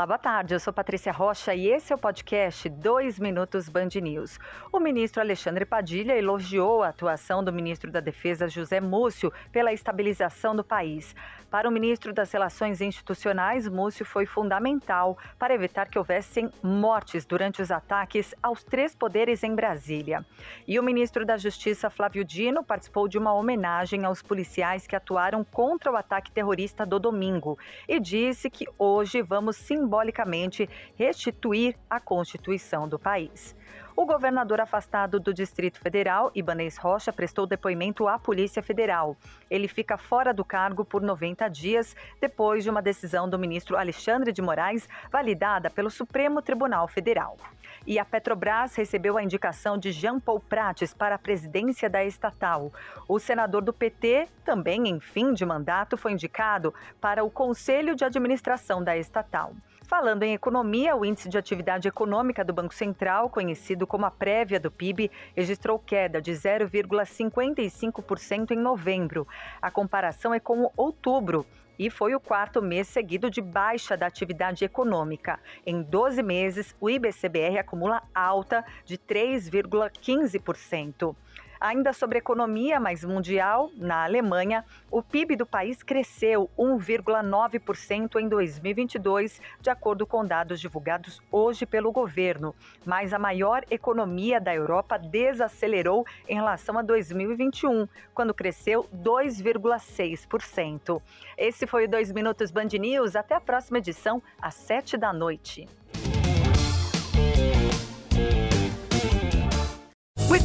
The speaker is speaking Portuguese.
Olá, boa tarde. Eu sou Patrícia Rocha e esse é o podcast 2 Minutos Band News. O ministro Alexandre Padilha elogiou a atuação do ministro da Defesa José Múcio pela estabilização do país. Para o ministro das Relações Institucionais, Múcio foi fundamental para evitar que houvessem mortes durante os ataques aos três poderes em Brasília. E o ministro da Justiça, Flávio Dino, participou de uma homenagem aos policiais que atuaram contra o ataque terrorista do domingo e disse que hoje vamos simbolicamente restituir a Constituição do país. O governador afastado do Distrito Federal, Ibanez Rocha, prestou depoimento à Polícia Federal. Ele fica fora do cargo por 90 dias depois de uma decisão do ministro Alexandre de Moraes, validada pelo Supremo Tribunal Federal. E a Petrobras recebeu a indicação de Jean Paul Prates para a presidência da estatal. O senador do PT, também em fim de mandato, foi indicado para o Conselho de Administração da estatal. Falando em economia, o índice de atividade econômica do Banco Central, conhecido como a prévia do PIB, registrou queda de 0,55% em novembro. A comparação é com outubro e foi o quarto mês seguido de baixa da atividade econômica. Em 12 meses, o IBCBR acumula alta de 3,15%. Ainda sobre economia mais mundial, na Alemanha, o PIB do país cresceu 1,9% em 2022, de acordo com dados divulgados hoje pelo governo. Mas a maior economia da Europa desacelerou em relação a 2021, quando cresceu 2,6%. Esse foi o 2 Minutos Band News. Até a próxima edição, às 7 da noite.